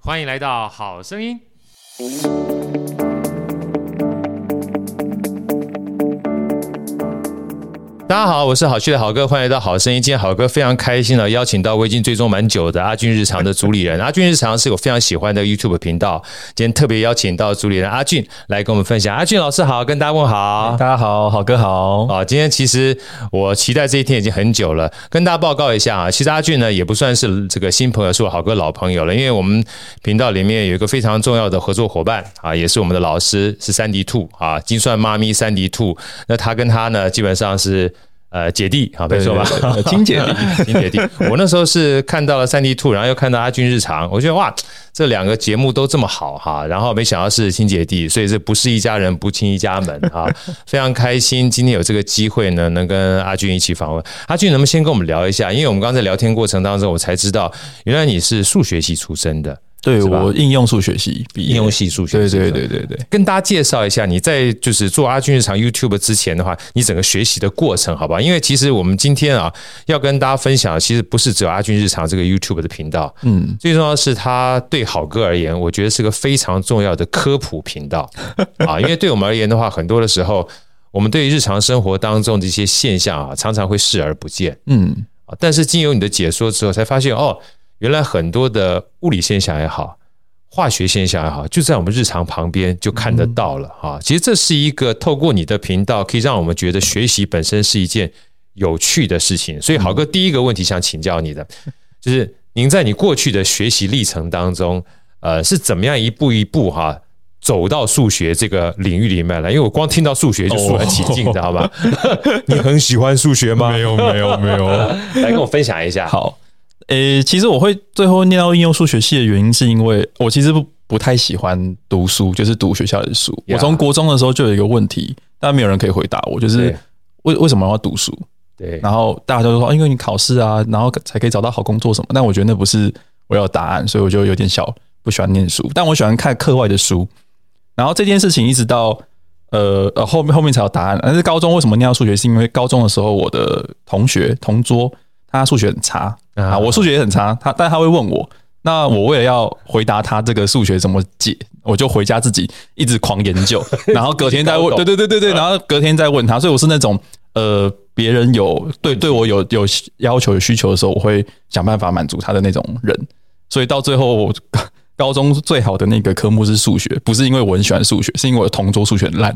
欢迎来到好声音。大家好，我是好趣的好哥，欢迎来到好声音。今天好哥非常开心的邀请到我已经追踪蛮久的阿俊日常的主理人。阿俊日常是我非常喜欢的 YouTube 频道，今天特别邀请到主理人阿俊来跟我们分享。阿俊老师好，跟大家问好。大家好，好哥好。啊，今天其实我期待这一天已经很久了，跟大家报告一下啊，其实阿俊呢也不算是这个新朋友，是我好哥老朋友了，因为我们频道里面有一个非常重要的合作伙伴啊，也是我们的老师，是三迪兔啊，金算妈咪三迪兔。那他跟他呢，基本上是。呃，姐弟，好，没错吧？亲姐弟，亲姐弟。我那时候是看到了三 D 兔，然后又看到阿俊日常，我觉得哇，这两个节目都这么好哈。然后没想到是亲姐弟，所以这不是一家人不亲一家门啊。非常开心今天有这个机会呢，能跟阿俊一起访问。阿俊，能不能先跟我们聊一下？因为我们刚才聊天过程当中，我才知道原来你是数学系出身的。对，我应用数学系毕业，应用系数学。对对对对对，跟大家介绍一下，你在就是做阿俊日常 YouTube 之前的话，你整个学习的过程，好吧？因为其实我们今天啊，要跟大家分享，其实不是只有阿俊日常这个 YouTube 的频道，嗯，最重要的是它对好哥而言，我觉得是个非常重要的科普频道啊。因为对我们而言的话，很多的时候，我们对于日常生活当中的一些现象啊，常常会视而不见，嗯啊。但是经由你的解说之后，才发现哦。原来很多的物理现象也好，化学现象也好，就在我们日常旁边就看得到了哈。其实这是一个透过你的频道，可以让我们觉得学习本身是一件有趣的事情。所以，好哥第一个问题想请教你的，就是您在你过去的学习历程当中，呃，是怎么样一步一步哈走到数学这个领域里面来？因为我光听到数学就肃然起敬，知道吗？你很喜欢数学吗？没有，没有，没有。来跟我分享一下。好。诶、欸，其实我会最后念到应用数学系的原因，是因为我其实不不太喜欢读书，就是读学校的书。Yeah. 我从国中的时候就有一个问题，但没有人可以回答我，就是为为什么要读书？对，然后大家都说，因为你考试啊，然后才可以找到好工作什么。但我觉得那不是我要答案，所以我就有点小不喜欢念书。但我喜欢看课外的书。然后这件事情一直到呃呃后面后面才有答案。但是高中为什么念到数学？是因为高中的时候我的同学同桌他数学很差。啊，我数学也很差，他但他会问我，那我为了要回答他这个数学怎么解，我就回家自己一直狂研究，然后隔天再问，对对对对对，然后隔天再问他，所以我是那种呃，别人有对对我有有要求有需求的时候，我会想办法满足他的那种人，所以到最后我。高中最好的那个科目是数学，不是因为我很喜欢数学，是因为我的同桌数学很烂。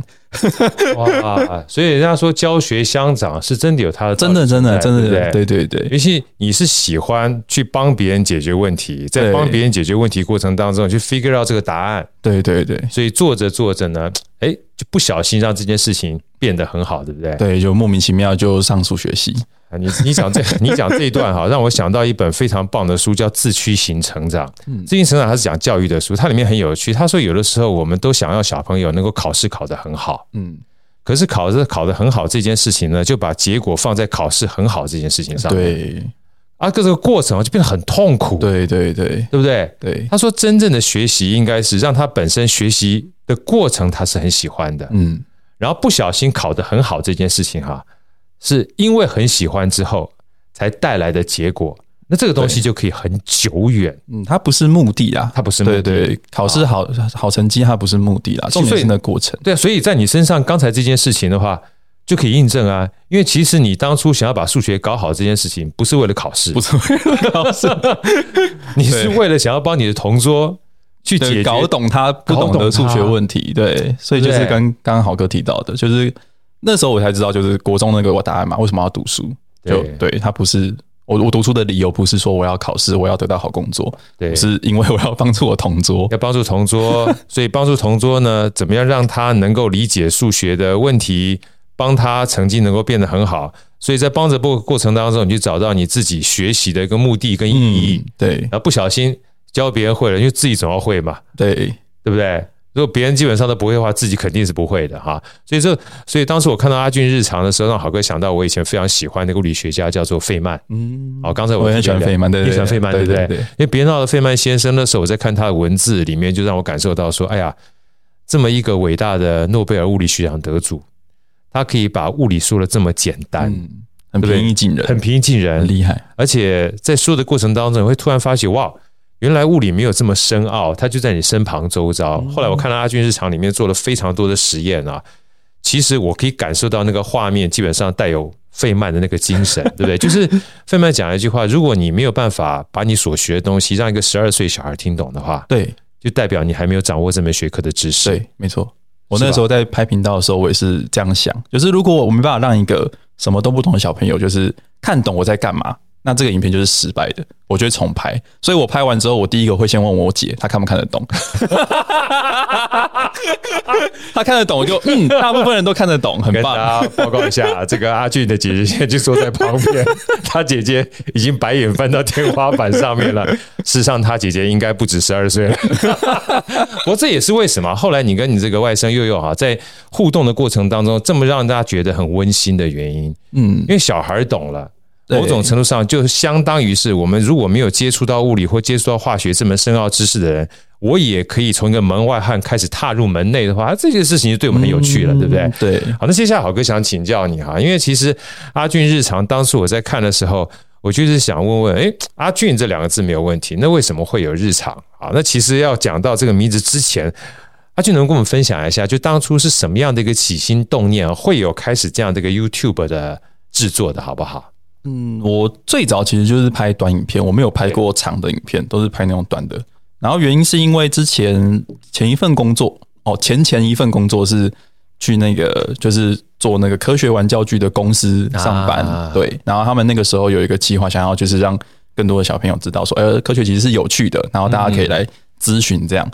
哇，所以人家说教学相长是真的有他的，真的真的真的对对对，尤其你是喜欢去帮别人解决问题，在帮别人解决问题过程当中去 figure out 这个答案，对对对，所以做着做着呢，哎，就不小心让这件事情变得很好，对不对？对，就莫名其妙就上数学系。你你讲这 你讲这一段哈，让我想到一本非常棒的书，叫《自驱型成长》。嗯，自驱型成长它是讲教育的书，它里面很有趣。他说，有的时候我们都想要小朋友能够考试考得很好，嗯，可是考试考得很好这件事情呢，就把结果放在考试很好这件事情上。对，啊，这个过程就变得很痛苦。对对对，对不对？对。他说，真正的学习应该是让他本身学习的过程他是很喜欢的，嗯，然后不小心考得很好这件事情哈。是因为很喜欢之后才带来的结果，那这个东西就可以很久远。嗯，它不是目的啊，它不是目的。对对，考试好好成绩它不是目的啦，重点是那过程。对，所以在你身上刚才这件事情的话，就可以印证啊。因为其实你当初想要把数学搞好这件事情，不是为了考试，不是为了考试，你是为了想要帮你的同桌去解搞懂他不懂的数学问题。对，所以就是刚刚刚好哥提到的，就是。那时候我才知道，就是国中那个我答案嘛，为什么要读书？就对，他不是我，我读书的理由不是说我要考试，我要得到好工作，对，是因为我要帮助我同桌，要帮助同桌，所以帮助同桌呢，怎么样让他能够理解数学的问题，帮他成绩能够变得很好。所以在帮着过过程当中，你就找到你自己学习的一个目的跟意义。嗯、对，然后不小心教别人会了，因为自己总要会嘛，对对不对？如果别人基本上都不会的话，自己肯定是不会的哈。所以这，所以当时我看到阿俊日常的时候，让好哥想到我以前非常喜欢那个物理学家，叫做费曼。嗯，好，刚才我很喜欢费曼，对，你喜欢费曼，对不对？因为别闹的费曼先生的时候，我在看他的文字里面，就让我感受到说，哎呀，这么一个伟大的诺贝尔物理学奖得主，他可以把物理说的这么简单，嗯、很平易近人，很平易近人，很厉害。而且在说的过程当中，你会突然发现，哇！原来物理没有这么深奥，它就在你身旁周遭。后来我看到阿俊日常里面做了非常多的实验啊，其实我可以感受到那个画面基本上带有费曼的那个精神，对不对？就是费曼讲了一句话：如果你没有办法把你所学的东西让一个十二岁小孩听懂的话，对，就代表你还没有掌握这门学科的知识。对，没错。我那时候在拍频道的时候，我也是这样想，就是如果我没办法让一个什么都不懂的小朋友，就是看懂我在干嘛。那这个影片就是失败的，我就会重拍。所以我拍完之后，我第一个会先问我姐，她看不看得懂？她看得懂，我就嗯，大部分人都看得懂，很棒。大家报告一下，这个阿俊的姐姐现在就坐在旁边，她姐姐已经白眼翻到天花板上面了。事实上，她姐姐应该不止十二岁了。不过这也是为什么后来你跟你这个外甥佑佑哈，在互动的过程当中，这么让大家觉得很温馨的原因。嗯，因为小孩懂了。某种程度上，就相当于是我们如果没有接触到物理或接触到化学这门深奥知识的人，我也可以从一个门外汉开始踏入门内的话，这件事情就对我们很有趣了，对不对？对。好，那接下来好哥想请教你哈，因为其实阿俊日常当初我在看的时候，我就是想问问，哎，阿俊这两个字没有问题，那为什么会有日常？啊，那其实要讲到这个名字之前，阿俊能跟我们分享一下，就当初是什么样的一个起心动念，会有开始这样的一个 YouTube 的制作的，好不好？嗯，我最早其实就是拍短影片，我没有拍过长的影片，都是拍那种短的。然后原因是因为之前前一份工作哦，前前一份工作是去那个就是做那个科学玩教具的公司上班，啊、对。然后他们那个时候有一个计划，想要就是让更多的小朋友知道说，呃，科学其实是有趣的，然后大家可以来咨询这样。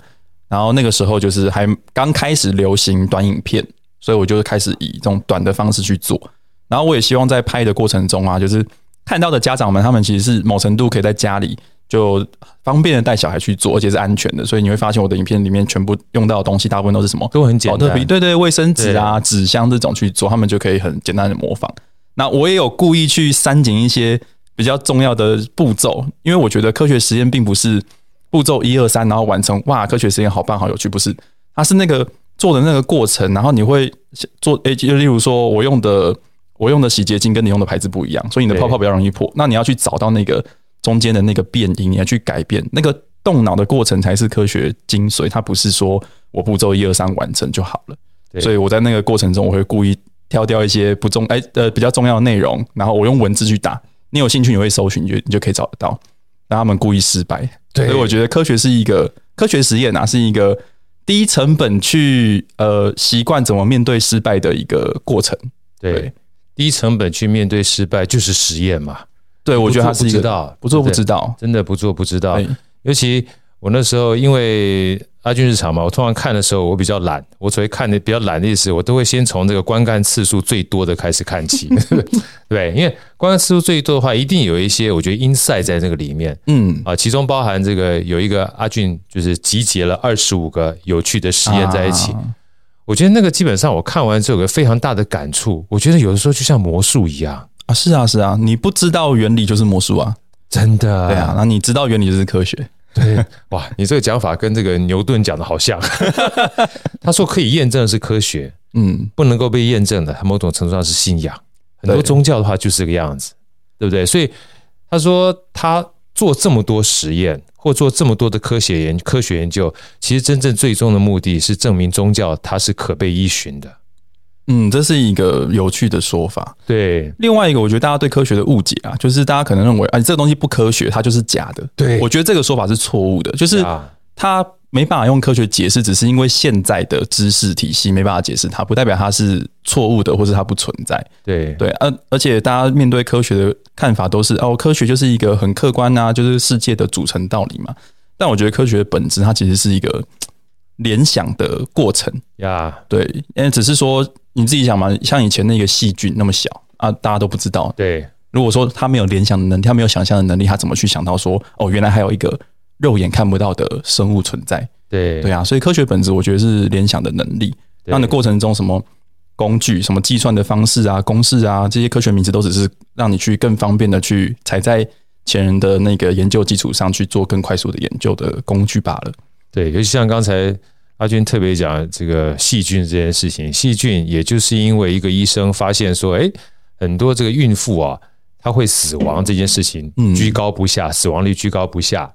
然后那个时候就是还刚开始流行短影片，所以我就开始以这种短的方式去做。然后我也希望在拍的过程中啊，就是看到的家长们，他们其实是某程度可以在家里就方便的带小孩去做，而且是安全的。所以你会发现我的影片里面全部用到的东西，大部分都是什么？都很简单。对对，卫生纸啊、纸箱这种去做，他们就可以很简单的模仿。那我也有故意去删减一些比较重要的步骤，因为我觉得科学实验并不是步骤一二三，然后完成哇，科学实验好棒好有趣，不是？它是那个做的那个过程，然后你会做诶，就例如说我用的。我用的洗洁精跟你用的牌子不一样，所以你的泡泡比较容易破。那你要去找到那个中间的那个变因，你要去改变那个动脑的过程才是科学精髓。它不是说我步骤一二三完成就好了。所以我在那个过程中，我会故意挑掉一些不重哎呃比较重要的内容，然后我用文字去打。你有兴趣，你会搜寻，你就你就可以找得到。让他们故意失败。对，所以我觉得科学是一个科学实验啊，是一个低成本去呃习惯怎么面对失败的一个过程。对。低成本去面对失败就是实验嘛？对，我觉得他是不知道，不做不知道，真的不做不知道。尤其我那时候因为阿俊日常嘛，我通常看的时候我比较懒，我所谓看的比较懒的意思，我都会先从这个观看次数最多的开始看起，对，因为观看次数最多的话，一定有一些我觉得 insight 在这个里面，嗯。啊，其中包含这个有一个阿俊就是集结了二十五个有趣的实验在一起。我觉得那个基本上我看完之后有个非常大的感触，我觉得有的时候就像魔术一样。啊，是啊是啊，你不知道原理就是魔术啊，真的，对啊，那你知道原理就是科学，对，哇，你这个讲法跟这个牛顿讲的好像，他说可以验证的是科学，嗯，不能够被验证的，他某种程度上是信仰，很多宗教的话就是这个样子，对不对？所以他说他做这么多实验。或做这么多的科学研科学研究，其实真正最终的目的是证明宗教它是可被依循的。嗯，这是一个有趣的说法。对，另外一个，我觉得大家对科学的误解啊，就是大家可能认为啊，这个东西不科学，它就是假的。对，我觉得这个说法是错误的，就是它。没办法用科学解释，只是因为现在的知识体系没办法解释它，不代表它是错误的，或是它不存在。对对，而而且大家面对科学的看法都是哦，科学就是一个很客观啊，就是世界的组成道理嘛。但我觉得科学的本质，它其实是一个联想的过程呀。对，因为只是说你自己想嘛，像以前那个细菌那么小啊，大家都不知道。对，如果说他没有联想的能力，他没有想象的能力，他怎么去想到说哦，原来还有一个。肉眼看不到的生物存在。对对啊，所以科学本质我觉得是联想的能力。让的过程中，什么工具、什么计算的方式啊、公式啊，这些科学名词都只是让你去更方便的去踩在前人的那个研究基础上去做更快速的研究的工具罢了。对，尤其像刚才阿军特别讲这个细菌这件事情，细菌也就是因为一个医生发现说，哎，很多这个孕妇啊，她会死亡这件事情居高不下，死亡率居高不下。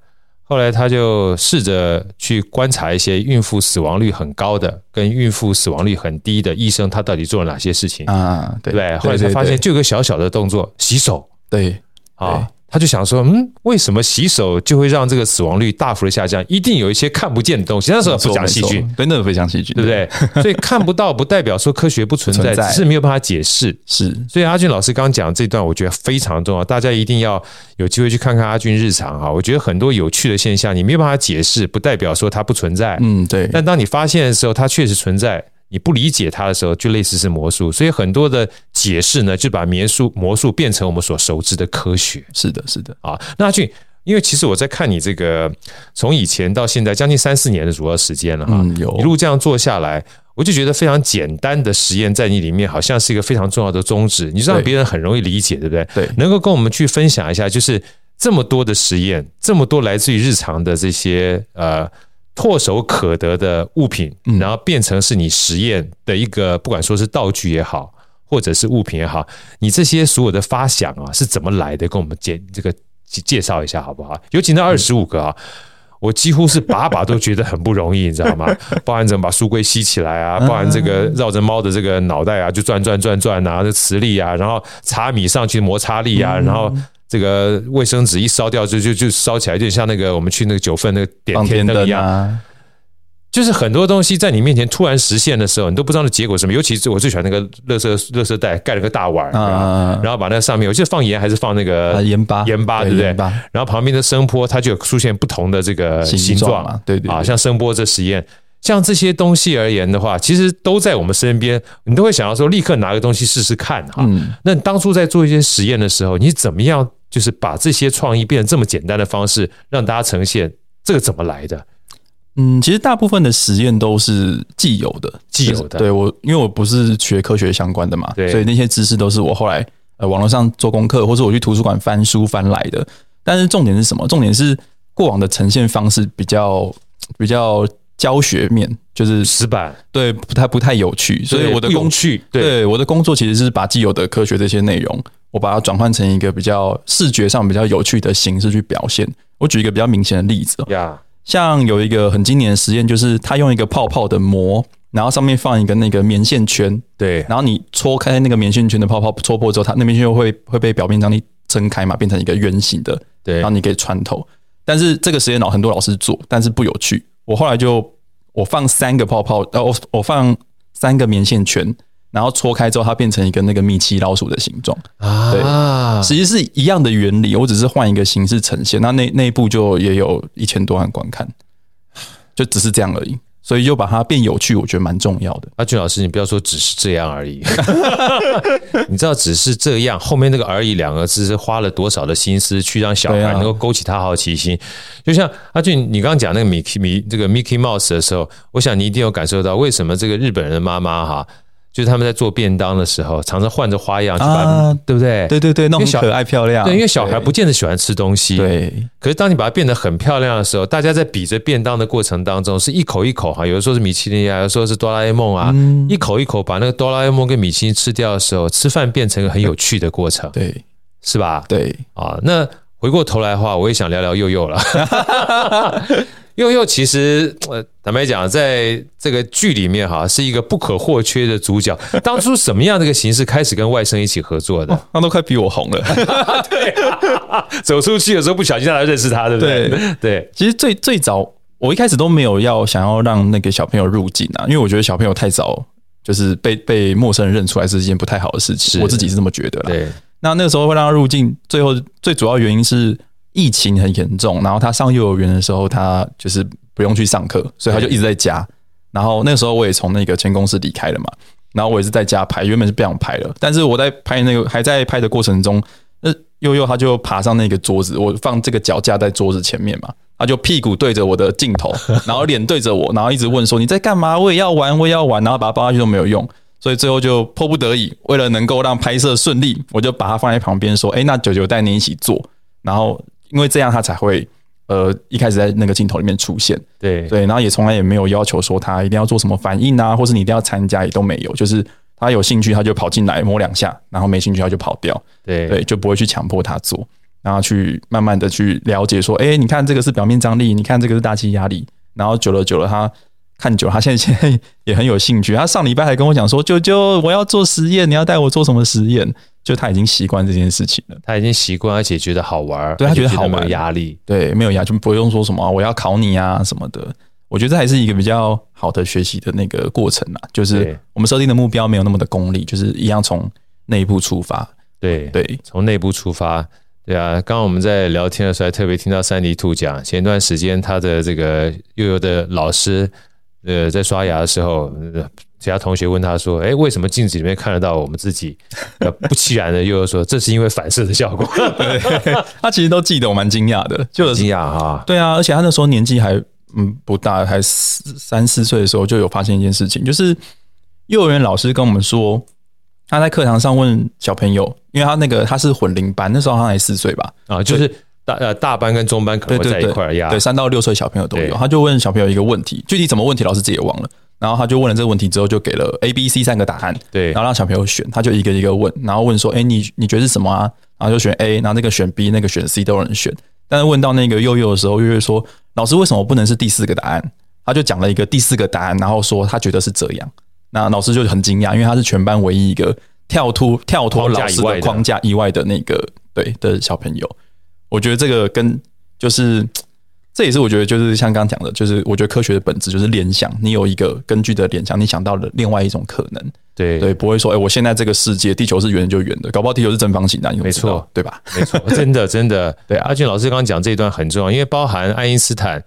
后来他就试着去观察一些孕妇死亡率很高的跟孕妇死亡率很低的医生，他到底做了哪些事情啊？对不对？后来才发现，就有个小小的动作，洗手。对啊。他就想说，嗯，为什么洗手就会让这个死亡率大幅的下降？一定有一些看不见的东西。那时候不讲细菌，真的不讲细菌，对不对？所以看不到不代表说科学不存在，只是没有办法解释。是，所以阿俊老师刚刚讲这段，我觉得非常重要，大家一定要有机会去看看阿俊日常哈。我觉得很多有趣的现象，你没有办法解释，不代表说它不存在。嗯，对。但当你发现的时候，它确实存在。你不理解它的时候，就类似是魔术，所以很多的解释呢，就把魔术魔术变成我们所熟知的科学。是的，是的啊。那阿俊，因为其实我在看你这个从以前到现在将近三四年的主要时间了哈，嗯，有一路这样做下来，我就觉得非常简单的实验在你里面好像是一个非常重要的宗旨，你让别人很容易理解，对不对？对，能够跟我们去分享一下，就是这么多的实验，这么多来自于日常的这些呃。唾手可得的物品，然后变成是你实验的一个，不管说是道具也好，或者是物品也好，你这些所有的发想啊是怎么来的？跟我们介这个介绍一下好不好？尤其那二十五个啊，我几乎是把把都觉得很不容易，你知道吗？包含怎么把书柜吸起来啊，包含这个绕着猫的这个脑袋啊，就转转转转啊，这磁力啊，然后茶米上去摩擦力啊，然后。这个卫生纸一烧掉就就就烧起来，就像那个我们去那个九份那个点天灯一样，就是很多东西在你面前突然实现的时候，你都不知道那结果是什么。尤其是我最喜欢那个乐色乐色袋盖了个大碗，然后把那上面，我记得放盐还是放那个盐巴，盐巴对不对？然后旁边的声波它就有出现不同的这个形状，对对啊，像声波这实验。像这些东西而言的话，其实都在我们身边，你都会想要说立刻拿个东西试试看哈。那你当初在做一些实验的时候，你怎么样就是把这些创意变成这么简单的方式让大家呈现？这个怎么来的？嗯，其实大部分的实验都是既有的，既有的。对我，因为我不是学科学相关的嘛，所以那些知识都是我后来呃网络上做功课，或者我去图书馆翻书翻来的。但是重点是什么？重点是过往的呈现方式比较比较。教学面就是死板，对，不太不太有趣，所以我的工趣，对我的工作其实是把既有的科学这些内容，我把它转换成一个比较视觉上比较有趣的形式去表现。我举一个比较明显的例子，像有一个很经典的实验，就是他用一个泡泡的膜，然后上面放一个那个棉线圈，对，然后你戳开那个棉线圈的泡泡，戳破之后，它那边就会会被表面张力撑开嘛，变成一个圆形的，对，然后你可以穿透。但是这个实验老很多老师做，但是不有趣。我后来就我放三个泡泡，呃，我我放三个棉线圈，然后搓开之后，它变成一个那个米奇老鼠的形状啊。对，实际是一样的原理，我只是换一个形式呈现。那那那一部就也有一千多万观看，就只是这样而已。所以又把它变有趣，我觉得蛮重要的。阿俊老师，你不要说只是这样而已，你知道只是这样后面那个“而已”两个字是花了多少的心思去让小孩能够勾起他好奇心？就像阿俊，你刚刚讲那个米米这个 Mickey Mouse 的时候，我想你一定有感受到为什么这个日本人的妈妈哈。就是他们在做便当的时候，常常换着花样去把，啊、对不对？对对对，那种可爱漂亮。对，因为小孩不见得喜欢吃东西。对。可是当你把它变得很漂亮的时候，大家在比着便当的过程当中，是一口一口哈，有的时候是米其林啊，有的时候是哆啦 A 梦啊，嗯、一口一口把那个哆啦 A 梦跟米其林吃掉的时候，吃饭变成一个很有趣的过程。对，是吧？对。啊，那回过头来的话，我也想聊聊佑佑了。祐祐其实，呃，坦白讲，在这个剧里面哈，是一个不可或缺的主角。当初什么样的一个形式开始跟外甥一起合作的？他都快比我红了。对、啊，走出去的时候不小心让他认识他，对不对？对，对。其实最最早，我一开始都没有要想要让那个小朋友入镜啊，因为我觉得小朋友太早就是被被陌生人认出来是一件不太好的事情。我自己是这么觉得。对。那那个时候会让他入镜，最后最主要原因是。疫情很严重，然后他上幼儿园的时候，他就是不用去上课，所以他就一直在家。然后那个时候我也从那个前公司离开了嘛，然后我也是在家拍，原本是不想拍了，但是我在拍那个还在拍的过程中，那悠悠他就爬上那个桌子，我放这个脚架在桌子前面嘛，他就屁股对着我的镜头，然后脸对着我，然后一直问说你在干嘛？我也要玩，我也要玩，然后把他抱下去都没有用，所以最后就迫不得已，为了能够让拍摄顺利，我就把他放在旁边说，哎，那九九带你一起做，然后因为这样他才会。呃，一开始在那个镜头里面出现，对对，然后也从来也没有要求说他一定要做什么反应啊，或是你一定要参加，也都没有，就是他有兴趣他就跑进来摸两下，然后没兴趣他就跑掉，对对，就不会去强迫他做，然后去慢慢的去了解说，哎，你看这个是表面张力，你看这个是大气压力，然后久了久了他看久了，他现在现在也很有兴趣，他上礼拜还跟我讲说，舅舅我要做实验，你要带我做什么实验？就他已经习惯这件事情了，他已经习惯，而且觉得好玩，对他觉得好玩，没有压力，对，没有压，就不用说什么我要考你啊什么的。我觉得这还是一个比较好的学习的那个过程啊，就是我们设定的目标没有那么的功利，就是一样从内部出发。对对，从内部出发。对啊，刚刚我们在聊天的时候，还特别听到三迪兔讲，前段时间他的这个悠悠的老师，呃，在刷牙的时候。其他同学问他说：“哎，为什么镜子里面看得到我们自己？” 不其然的又说：“这是因为反射的效果。”他其实都记得，我蛮惊讶的，就惊讶哈。对啊，而且他那时候年纪还嗯不大，还四三四岁的时候就有发现一件事情，就是幼儿园老师跟我们说，他在课堂上问小朋友，因为他那个他是混龄班，那时候他才四岁吧？啊，就是大呃大班跟中班可能会在一块儿呀。对，三到六岁小朋友都有。他就问小朋友一个问题，具体怎么问题，老师自己也忘了。然后他就问了这个问题之后，就给了 A、B、C 三个答案，对，然后让小朋友选，他就一个一个问，然后问说：“哎，你你觉得是什么啊？”然后就选 A，然后那个选 B，那个选 C 都有人选。但是问到那个悠悠的时候，悠悠说：“老师，为什么不能是第四个答案？”他就讲了一个第四个答案，然后说他觉得是这样。那老师就很惊讶，因为他是全班唯一一个跳脱跳脱老师的框架以外的那个对的小朋友。我觉得这个跟就是。这也是我觉得，就是像刚刚讲的，就是我觉得科学的本质就是联想。你有一个根据的联想，你想到了另外一种可能。对对，不会说，哎，我现在这个世界，地球是圆的就圆的，搞不好地球是正方形的，你没错，对吧？没错，真的真的。对，阿俊老师刚刚讲这一段很重要，因为包含爱因斯坦。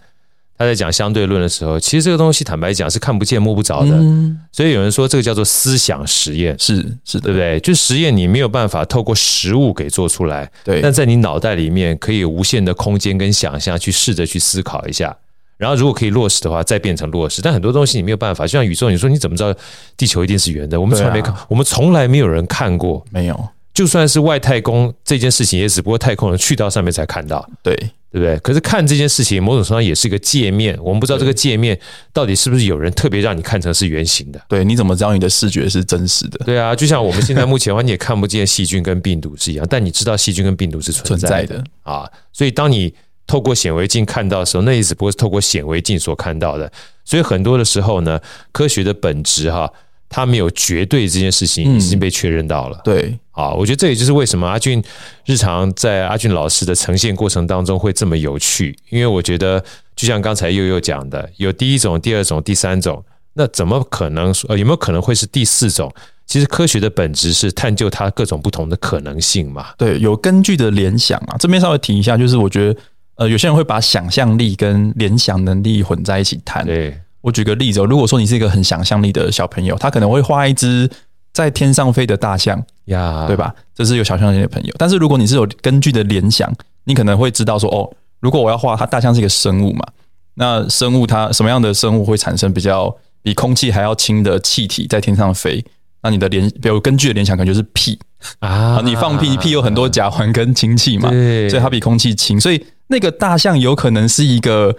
他在讲相对论的时候，其实这个东西坦白讲是看不见摸不着的，嗯、所以有人说这个叫做思想实验，是是的，对不对？就实验你没有办法透过实物给做出来，对，但在你脑袋里面可以有无限的空间跟想象去试着去思考一下，然后如果可以落实的话，再变成落实。但很多东西你没有办法，就像宇宙，你说你怎么知道地球一定是圆的？我们从来没看，啊、我们从来没有人看过，没有。就算是外太空这件事情，也只不过太空人去到上面才看到，对。对不对？可是看这件事情，某种程度上也是一个界面。我们不知道这个界面到底是不是有人特别让你看成是圆形的。对，你怎么知道你的视觉是真实的？对啊，就像我们现在目前的话，你也看不见细菌跟病毒是一样，但你知道细菌跟病毒是存在的，存在的啊。所以当你透过显微镜看到的时候，那也只不过是透过显微镜所看到的。所以很多的时候呢，科学的本质哈。他没有绝对这件事情已经被确认到了。嗯、对，啊，我觉得这也就是为什么阿俊日常在阿俊老师的呈现过程当中会这么有趣，因为我觉得就像刚才悠悠讲的，有第一种、第二种、第三种，那怎么可能说？呃，有没有可能会是第四种？其实科学的本质是探究它各种不同的可能性嘛。对，有根据的联想啊，这边稍微提一下，就是我觉得呃，有些人会把想象力跟联想能力混在一起谈。对。我举个例子哦，如果说你是一个很想象力的小朋友，他可能会画一只在天上飞的大象呀，对吧？这是有想象力的朋友。但是如果你是有根据的联想，你可能会知道说，哦，如果我要画它，大象是一个生物嘛，那生物它什么样的生物会产生比较比空气还要轻的气体在天上飞？那你的联比如根据的联想可能就是屁啊，你放屁，屁有很多甲烷跟氢气嘛，所以它比空气轻，所以那个大象有可能是一个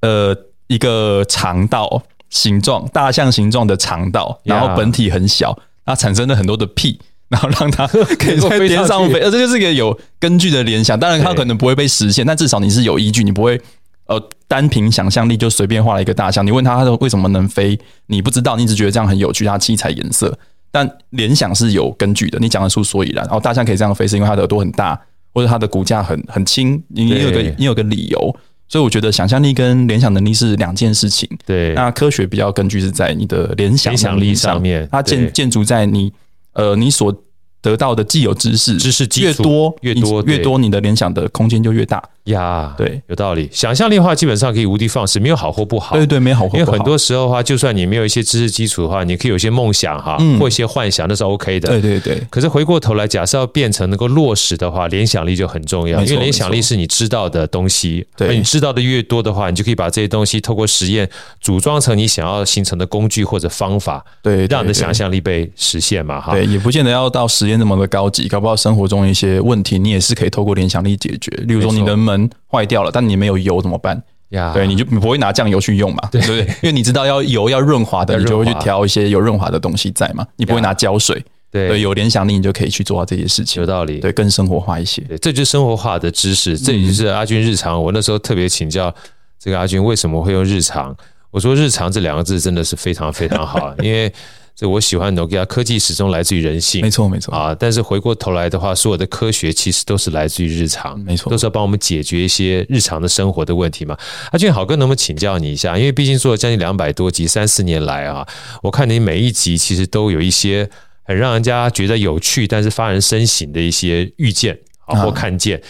呃。一个肠道形状，大象形状的肠道，然后本体很小，它产生了很多的屁，然后让它可以 在天上飞，呃，这就是一个有根据的联想。当然，它可能不会被实现，但至少你是有依据，你不会呃单凭想象力就随便画了一个大象。你问他，他说为什么能飞？你不知道，你只觉得这样很有趣，它七彩颜色。但联想是有根据的，你讲得出所以然。然后大象可以这样飞，是因为它的耳朵很大，或者它的骨架很很轻。你有个你有个理由。所以我觉得想象力跟联想能力是两件事情。对，那科学比较根据是在你的联想联想力上面，它建建筑在你呃你所得到的既有知识，知识越多越多越多，你的联想的空间就越大呀。对，有道理。想象力的话，基本上可以无的放矢，没有好或不好。对对，没好或不好。因为很多时候的话，就算你没有一些知识基础的话，你可以有一些梦想哈，或一些幻想，那是 OK 的。对对对。可是回过头来，假设要变成能够落实的话，联想力就很重要。因为联想力是你知道的东西，对，你知道的越多的话，你就可以把这些东西透过实验组装成你想要形成的工具或者方法，对，让你的想象力被实现嘛哈。对，也不见得要到实验那么的高级。搞不好生活中一些问题，你也是可以透过联想力解决。例如说，你的门坏掉了，但你没有油怎么办？呀，对，你就你不会拿酱油去用嘛？对不对？因为你知道要油要润滑的，你就会去调一些有润滑的东西在嘛。你不会拿胶水。对，有联想力，你就可以去做到这些事情。有道理。对，更生活化一些。对，这就是生活化的知识。这也就是阿军日常。我那时候特别请教这个阿军，为什么会用日常？我说“日常”这两个字真的是非常非常好，因为。这我喜欢 Nokia 科技始终来自于人性，没错没错啊。但是回过头来的话，所有的科学其实都是来自于日常，没错，都是要帮我们解决一些日常的生活的问题嘛。阿俊好哥，能不能请教你一下？因为毕竟做了将近两百多集，三四年来啊，我看你每一集其实都有一些很让人家觉得有趣，但是发人深省的一些遇见啊或看见。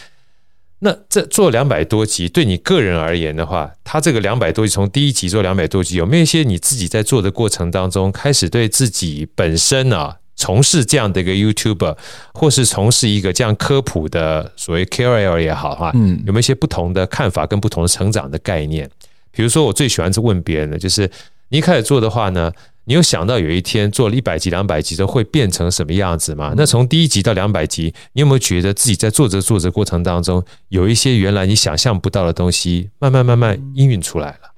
那这做两百多集，对你个人而言的话，他这个两百多集，从第一集做两百多集，有没有一些你自己在做的过程当中，开始对自己本身啊，从事这样的一个 YouTuber，或是从事一个这样科普的所谓 KOL 也好哈，嗯，有没有一些不同的看法跟不同的成长的概念？比如说，我最喜欢是问别人的，就是你一开始做的话呢，你有想到有一天做了一百集、两百集之后会变成什么样子吗？那从第一集到两百集，你有没有觉得自己在做着做着过程当中，有一些原来你想象不到的东西，慢慢慢慢应运出来了？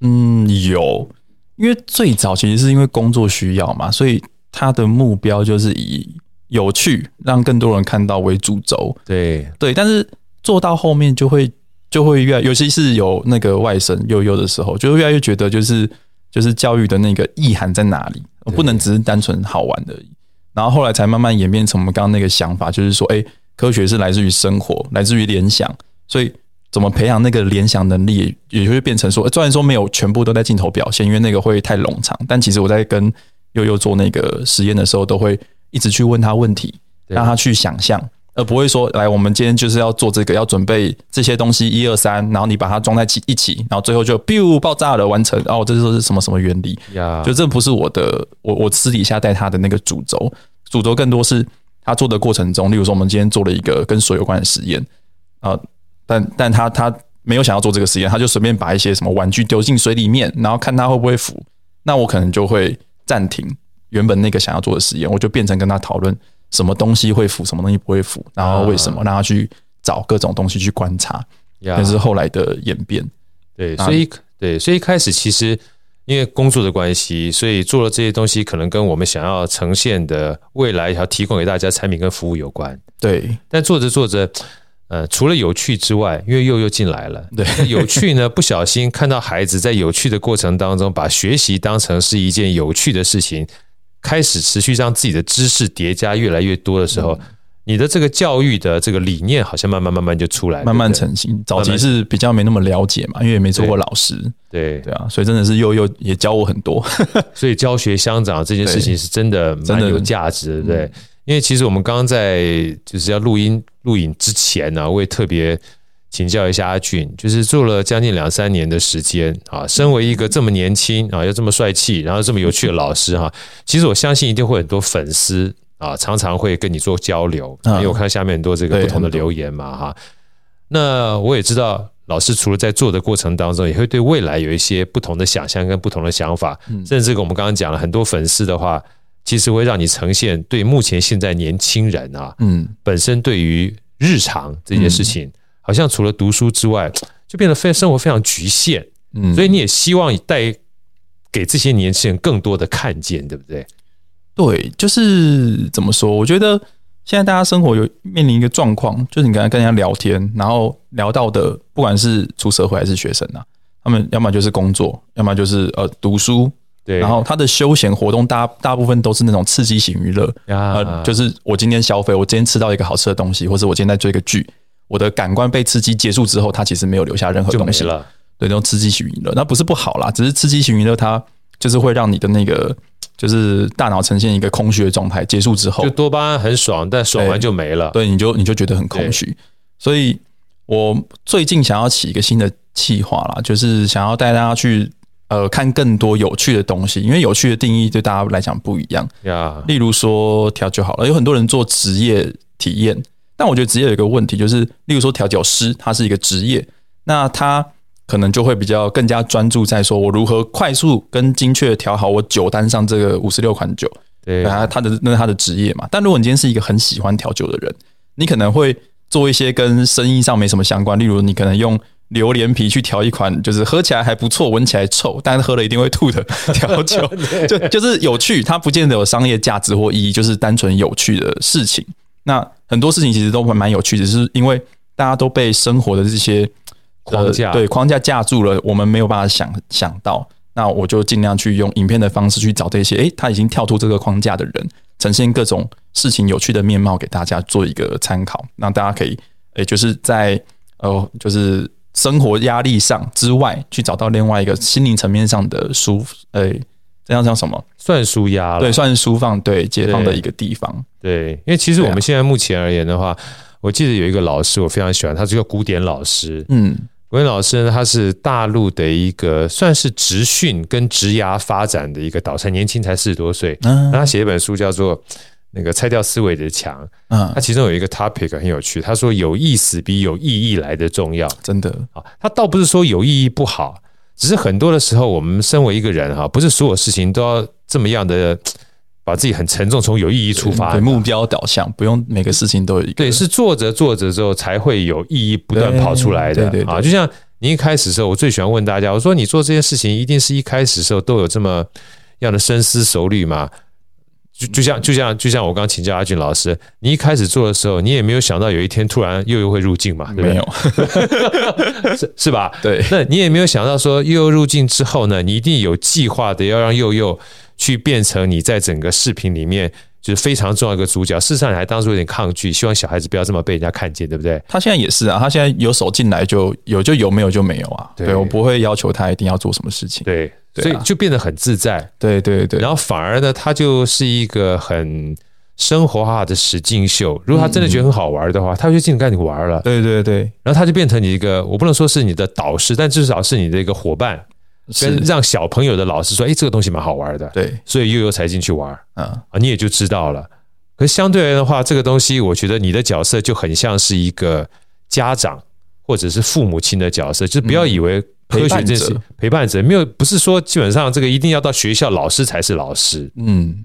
嗯，有，因为最早其实是因为工作需要嘛，所以他的目标就是以有趣让更多人看到为主轴。对对，但是做到后面就会就会越来，尤其是有那个外甥悠悠的时候，就会越来越觉得就是。就是教育的那个意涵在哪里？不能只是单纯好玩而已。然后后来才慢慢演变成我们刚刚那个想法，就是说，哎，科学是来自于生活，来自于联想，所以怎么培养那个联想能力，也就会变成说，虽然说没有全部都在镜头表现，因为那个会太冗长。但其实我在跟悠悠做那个实验的时候，都会一直去问他问题，让他去想象。而不会说，来，我们今天就是要做这个，要准备这些东西，一二三，然后你把它装在起一起，然后最后就 biu 爆炸了，完成。哦，这就是什么什么原理？呀，就这不是我的，我我私底下带他的那个主轴，主轴更多是他做的过程中，例如说我们今天做了一个跟水有关的实验啊，但但他他没有想要做这个实验，他就随便把一些什么玩具丢进水里面，然后看他会不会浮，那我可能就会暂停原本那个想要做的实验，我就变成跟他讨论。什么东西会腐，什么东西不会腐，然后为什么？让他去找各种东西去观察，这是后来的演变。对，所以对，所以一开始其实因为工作的关系，所以做了这些东西，可能跟我们想要呈现的未来要提供给大家产品跟服务有关。对，但做着做着，呃，除了有趣之外，因为又又进来了，对，有趣呢，不小心看到孩子在有趣的过程当中，把学习当成是一件有趣的事情。开始持续让自己的知识叠加越来越多的时候，你的这个教育的这个理念好像慢慢慢慢就出来，慢慢成型。早期是比较没那么了解嘛，因为也没做过老师。对对啊，所以真的是又又也教我很多。所以教学相长这件事情是真的蛮有价值的，对。因为其实我们刚刚在就是要录音录影之前呢，我也特别。请教一下阿俊，就是做了将近两三年的时间啊，身为一个这么年轻啊，又这么帅气，然后这么有趣的老师哈，其实我相信一定会很多粉丝啊，常常会跟你做交流，因为我看下面很多这个不同的留言嘛哈。那我也知道，老师除了在做的过程当中，也会对未来有一些不同的想象跟不同的想法，甚至跟我们刚刚讲了很多粉丝的话，其实会让你呈现对目前现在年轻人啊，嗯，本身对于日常这件事情。好像除了读书之外，就变得非生活非常局限，嗯，所以你也希望带给这些年轻人更多的看见，对不对？对，就是怎么说？我觉得现在大家生活有面临一个状况，就是你刚才跟人家聊天，然后聊到的，不管是出社会还是学生啊，他们要么就是工作，要么就是呃读书，对，然后他的休闲活动大大部分都是那种刺激型娱乐，呃，就是我今天消费，我今天吃到一个好吃的东西，或者我今天在追个剧。我的感官被刺激结束之后，它其实没有留下任何东西了对，那种刺激型娱乐，那不是不好啦，只是刺激型娱乐它就是会让你的那个就是大脑呈现一个空虚的状态，结束之后就多巴胺很爽，但爽完就没了。对，你就你就觉得很空虚。所以我最近想要起一个新的计划啦，就是想要带大家去呃看更多有趣的东西，因为有趣的定义对大家来讲不一样呀。例如说调酒好了，有很多人做职业体验，但我觉得职业有一个问题，就是例如说调酒师，他是一个职业，那他。可能就会比较更加专注在说，我如何快速跟精确调好我酒单上这个五十六款酒。对啊，他的那是他的职业嘛。但如果你今天是一个很喜欢调酒的人，你可能会做一些跟生意上没什么相关，例如你可能用榴莲皮去调一款，就是喝起来还不错，闻起来臭，但是喝了一定会吐的调酒，就 就是有趣，它不见得有商业价值或意义，就是单纯有趣的事情。那很多事情其实都蛮蛮有趣的，是因为大家都被生活的这些。框架、呃、对框架架住了，我们没有办法想想到。那我就尽量去用影片的方式去找这些，诶，他已经跳出这个框架的人，呈现各种事情有趣的面貌给大家做一个参考。让大家可以，诶，就是在呃，就是生活压力上之外，去找到另外一个心灵层面上的舒，诶，这样叫什么？算舒压，对，算是舒放，对，解放的一个地方。对，对，因为其实我们现在目前而言的话，我记得有一个老师，我非常喜欢，他是个古典老师，嗯。古典老师呢，他是大陆的一个算是职训跟职涯发展的一个导师，年轻才四十多岁。嗯，他写一本书叫做《那个拆掉思维的墙》。嗯，他其中有一个 topic 很有趣，他说有意思比有意义来的重要。真的啊，他倒不是说有意义不好，只是很多的时候，我们身为一个人哈，不是所有事情都要这么样的。把自己很沉重，从有意义出发，对，目标导向，不用每个事情都有一个。对，是做着做着之后才会有意义不断跑出来的。对啊，就像你一开始的时候，我最喜欢问大家，我说你做这件事情一定是一开始的时候都有这么样的深思熟虑吗？就就像就像就像我刚请教阿俊老师，你一开始做的时候，你也没有想到有一天突然又又会入境嘛？对不对？没有，是是吧？对，那你也没有想到说又又入境之后呢，你一定有计划的要让又又。去变成你在整个视频里面就是非常重要一个主角。事实上，你还当初有点抗拒，希望小孩子不要这么被人家看见，对不对？他现在也是啊，他现在有手进来就有，就有，没有就没有啊。对，对我不会要求他一定要做什么事情。对，所以就变得很自在。对对对。然后反而呢，他就是一个很生活化的实境秀。如果他真的觉得很好玩的话，他就进来跟你玩了。对对对。然后他就变成你一个，我不能说是你的导师，但至少是你的一个伙伴。跟让小朋友的老师说：“哎，这个东西蛮好玩的。”对，所以悠悠才进去玩。嗯啊，你也就知道了。可是相对而言的话，这个东西，我觉得你的角色就很像是一个家长或者是父母亲的角色。就是不要以为科学这些陪伴者没有，不是说基本上这个一定要到学校老师才是老师。嗯，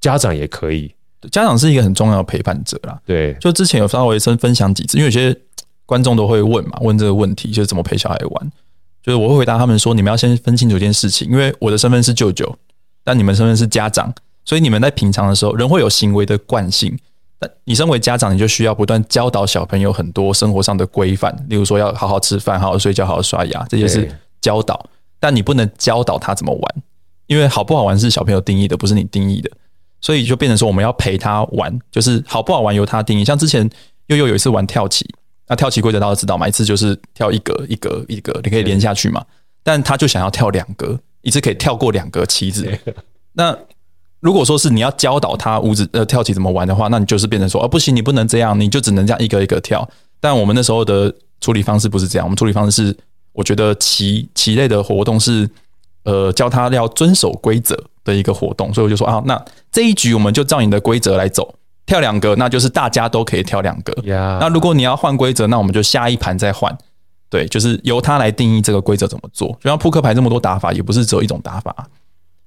家长也可以，家长是一个很重要的陪伴者啦。对，就之前有稍微分分享几次，因为有些观众都会问嘛，问这个问题，就是怎么陪小孩玩。就是我会回答他们说，你们要先分清楚一件事情，因为我的身份是舅舅，但你们身份是家长，所以你们在平常的时候，人会有行为的惯性。但你身为家长，你就需要不断教导小朋友很多生活上的规范，例如说要好好吃饭、好好睡觉、好好刷牙，这些是教导。但你不能教导他怎么玩，因为好不好玩是小朋友定义的，不是你定义的。所以就变成说，我们要陪他玩，就是好不好玩由他定义。像之前悠悠有一次玩跳棋。那跳棋规则大家知道嘛，一次就是跳一格一格一格，你可以连下去嘛。但他就想要跳两格，一次可以跳过两个棋子。那如果说是你要教导他五子呃跳棋怎么玩的话，那你就是变成说哦不行，你不能这样，你就只能这样一个一个跳。但我们那时候的处理方式不是这样，我们处理方式是，我觉得棋棋类的活动是呃教他要遵守规则的一个活动，所以我就说啊，那这一局我们就照你的规则来走。跳两个，那就是大家都可以跳两个。那如果你要换规则，那我们就下一盘再换。对，就是由他来定义这个规则怎么做。就像扑克牌这么多打法，也不是只有一种打法，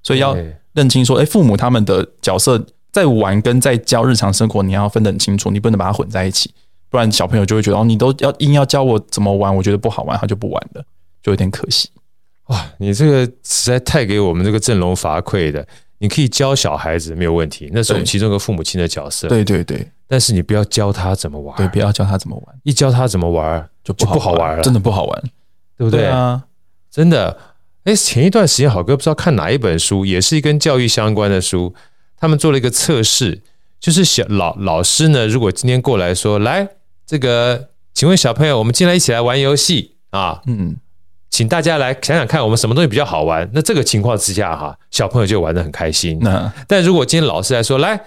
所以要认清说，哎，父母他们的角色在玩跟在教日常生活，你要分得很清楚，你不能把它混在一起，不然小朋友就会觉得哦，你都要硬要教我怎么玩，我觉得不好玩，他就不玩了，就有点可惜。哇，你这个实在太给我们这个振聋乏愧的。你可以教小孩子没有问题，那是我们其中一个父母亲的角色。对对对，但是你不要教他怎么玩，对，不要教他怎么玩，一教他怎么玩就不好玩了，真的不好玩，对不对？对啊，真的。哎，前一段时间好哥不知道看哪一本书，也是跟教育相关的书，他们做了一个测试，就是小老老师呢，如果今天过来说，来这个，请问小朋友，我们进来一起来玩游戏啊，嗯。请大家来想想看，我们什么东西比较好玩？那这个情况之下哈，小朋友就玩得很开心。那但如果今天老师来说，来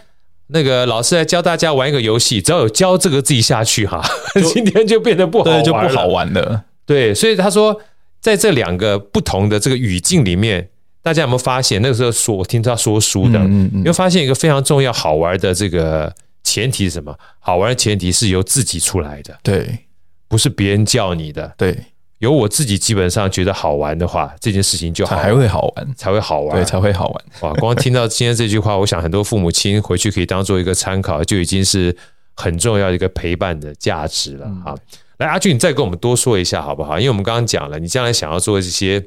那个老师来教大家玩一个游戏，只要有教这个字下去哈，今天就变得不好玩，就不好玩了。对，所以他说，在这两个不同的这个语境里面，大家有没有发现，那个时候说我听他说书的，嗯嗯，有发现一个非常重要好玩的这个前提是什么？好玩的前提是由自己出来的，对，不是别人叫你的，对。有我自己基本上觉得好玩的话，这件事情就好还会好玩，才会好玩，对，才会好玩。哇！光听到今天这句话，我想很多父母亲回去可以当做一个参考，就已经是很重要的一个陪伴的价值了。好，来阿俊，你再跟我们多说一下好不好？因为我们刚刚讲了，你将来想要做一些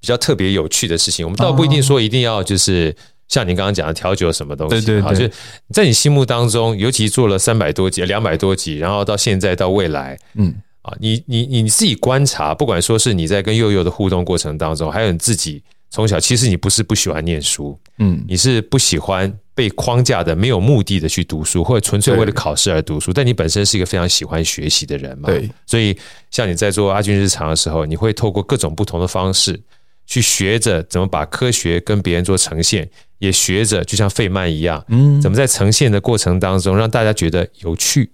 比较特别有趣的事情，我们倒不一定说一定要就是像你刚刚讲的调酒什么东西，对对对，就在你心目当中，尤其做了三百多集、两百多集，然后到现在到未来，嗯。啊，你你你自己观察，不管说是你在跟佑佑的互动过程当中，还有你自己从小，其实你不是不喜欢念书，嗯，你是不喜欢被框架的、没有目的的去读书，或者纯粹为了考试而读书。但你本身是一个非常喜欢学习的人嘛，对，所以像你在做阿军日常的时候，你会透过各种不同的方式去学着怎么把科学跟别人做呈现，也学着就像费曼一样，嗯，怎么在呈现的过程当中让大家觉得有趣、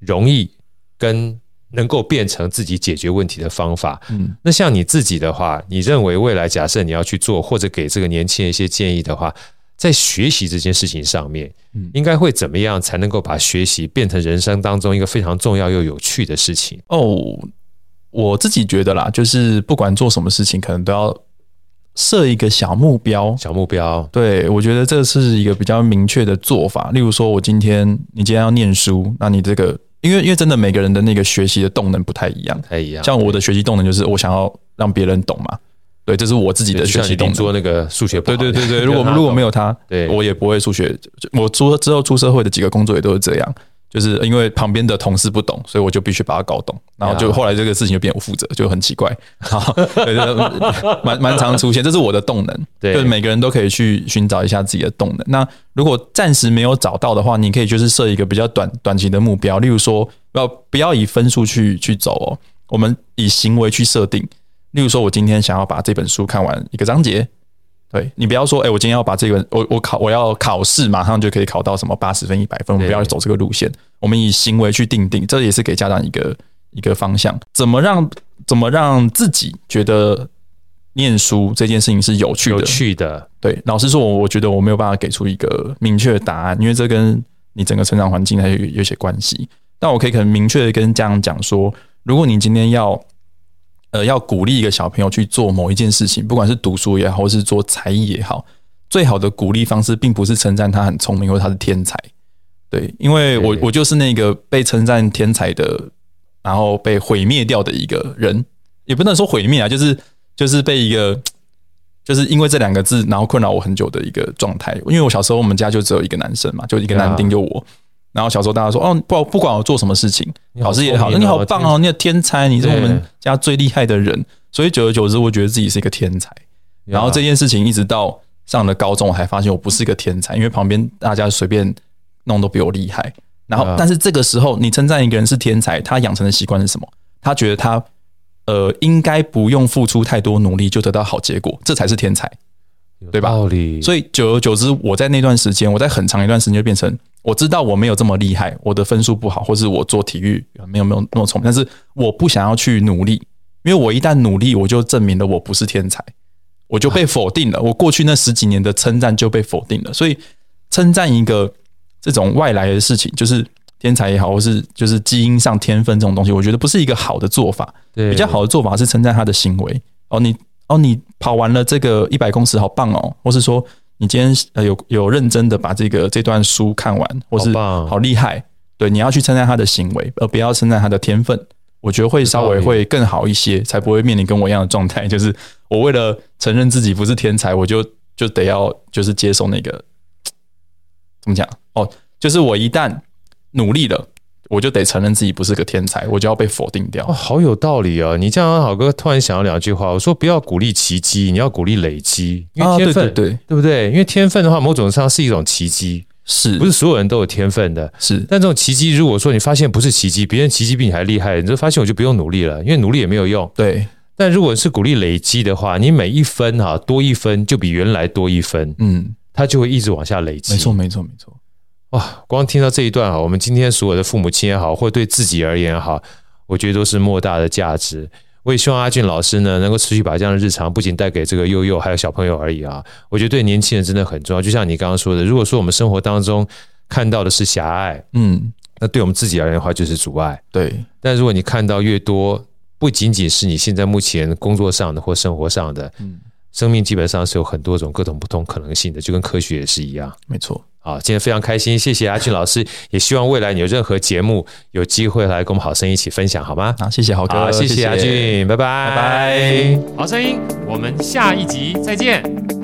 容易跟。能够变成自己解决问题的方法。嗯，那像你自己的话，你认为未来假设你要去做，或者给这个年轻人一些建议的话，在学习这件事情上面，嗯，应该会怎么样才能够把学习变成人生当中一个非常重要又有趣的事情？哦，我自己觉得啦，就是不管做什么事情，可能都要设一个小目标。小目标，对，我觉得这是一个比较明确的做法。例如说，我今天你今天要念书，那你这个。因为因为真的每个人的那个学习的动能不太一样，太一样。像我的学习动能就是我想要让别人懂嘛，对，这是我自己的学习动作。做那个数学，对对对对。如果如果没有他，对，我也不会数学。我出之后出社会的几个工作也都是这样。就是因为旁边的同事不懂，所以我就必须把它搞懂，然后就后来这个事情就变我负责，就很奇怪。好，对，蛮蛮常出现，这是我的动能。对，就是每个人都可以去寻找一下自己的动能。那如果暂时没有找到的话，你可以就是设一个比较短短期的目标，例如说，要不要以分数去去走哦？我们以行为去设定。例如说，我今天想要把这本书看完一个章节。对，你不要说，哎，我今天要把这个，我我考我要考试，马上就可以考到什么八十分、一百分，我们不要走这个路线。我们以行为去定定，这也是给家长一个一个方向。怎么让怎么让自己觉得念书这件事情是有趣的？有趣的。对，老实说，我我觉得我没有办法给出一个明确的答案，因为这跟你整个成长环境还有有些关系。但我可以可能明确的跟家长讲说，如果你今天要。呃，要鼓励一个小朋友去做某一件事情，不管是读书也好，或是做才艺也好，最好的鼓励方式，并不是称赞他很聪明或他是天才。对，因为我我就是那个被称赞天才的，然后被毁灭掉的一个人，也不能说毁灭啊，就是就是被一个，就是因为这两个字，然后困扰我很久的一个状态。因为我小时候我们家就只有一个男生嘛，就一个男丁，就我。然后小时候大家说哦，不不管我做什么事情，考试也好，那你好棒哦，你的天才，你是我们家最厉害的人。所以久而久之，我觉得自己是一个天才。然后这件事情一直到上了高中，我还发现我不是一个天才，因为旁边大家随便弄都比我厉害。然后，但是这个时候你称赞一个人是天才，他养成的习惯是什么？他觉得他呃应该不用付出太多努力就得到好结果，这才是天才，对吧？所以久而久之，我在那段时间，我在很长一段时间就变成。我知道我没有这么厉害，我的分数不好，或是我做体育没有没有那么聪明，但是我不想要去努力，因为我一旦努力，我就证明了我不是天才，我就被否定了。我过去那十几年的称赞就被否定了，所以称赞一个这种外来的事情，就是天才也好，或是就是基因上天分这种东西，我觉得不是一个好的做法。对，比较好的做法是称赞他的行为。哦，你哦，你跑完了这个一百公尺，好棒哦，或是说。你今天呃有有认真的把这个这段书看完，或是好厉害，对，你要去称赞他的行为，而不要称赞他的天分，我觉得会稍微会更好一些，才不会面临跟我一样的状态，就是我为了承认自己不是天才，我就就得要就是接受那个怎么讲？哦，就是我一旦努力了。我就得承认自己不是个天才，我就要被否定掉。哦，好有道理啊！你这样，好哥突然想到两句话。我说不要鼓励奇迹，你要鼓励累积，因为天分，对对对，对不对？因为天分的话，某种上是一种奇迹，是不是所有人都有天分的？是。但这种奇迹，如果说你发现不是奇迹，别人奇迹比你还厉害，你就发现我就不用努力了，因为努力也没有用。对。但如果是鼓励累积的话，你每一分哈多一分，就比原来多一分，嗯，它就会一直往下累积。没错，没错，没错。哇，光听到这一段啊，我们今天所有的父母亲也好，或对自己而言也好，我觉得都是莫大的价值。我也希望阿俊老师呢，能够持续把这样的日常，不仅带给这个悠悠还有小朋友而已啊，我觉得对年轻人真的很重要。就像你刚刚说的，如果说我们生活当中看到的是狭隘，嗯，那对我们自己而言的话就是阻碍。对，但如果你看到越多。不仅仅是你现在目前工作上的或生活上的，嗯，生命基本上是有很多种各种不同可能性的，就跟科学也是一样。没错。好，今天非常开心，谢谢阿俊老师，也希望未来你有任何节目有机会来跟我们好声音一起分享，好吗？好，谢谢豪哥，谢谢阿俊，拜拜，拜拜。好声音，我们下一集再见。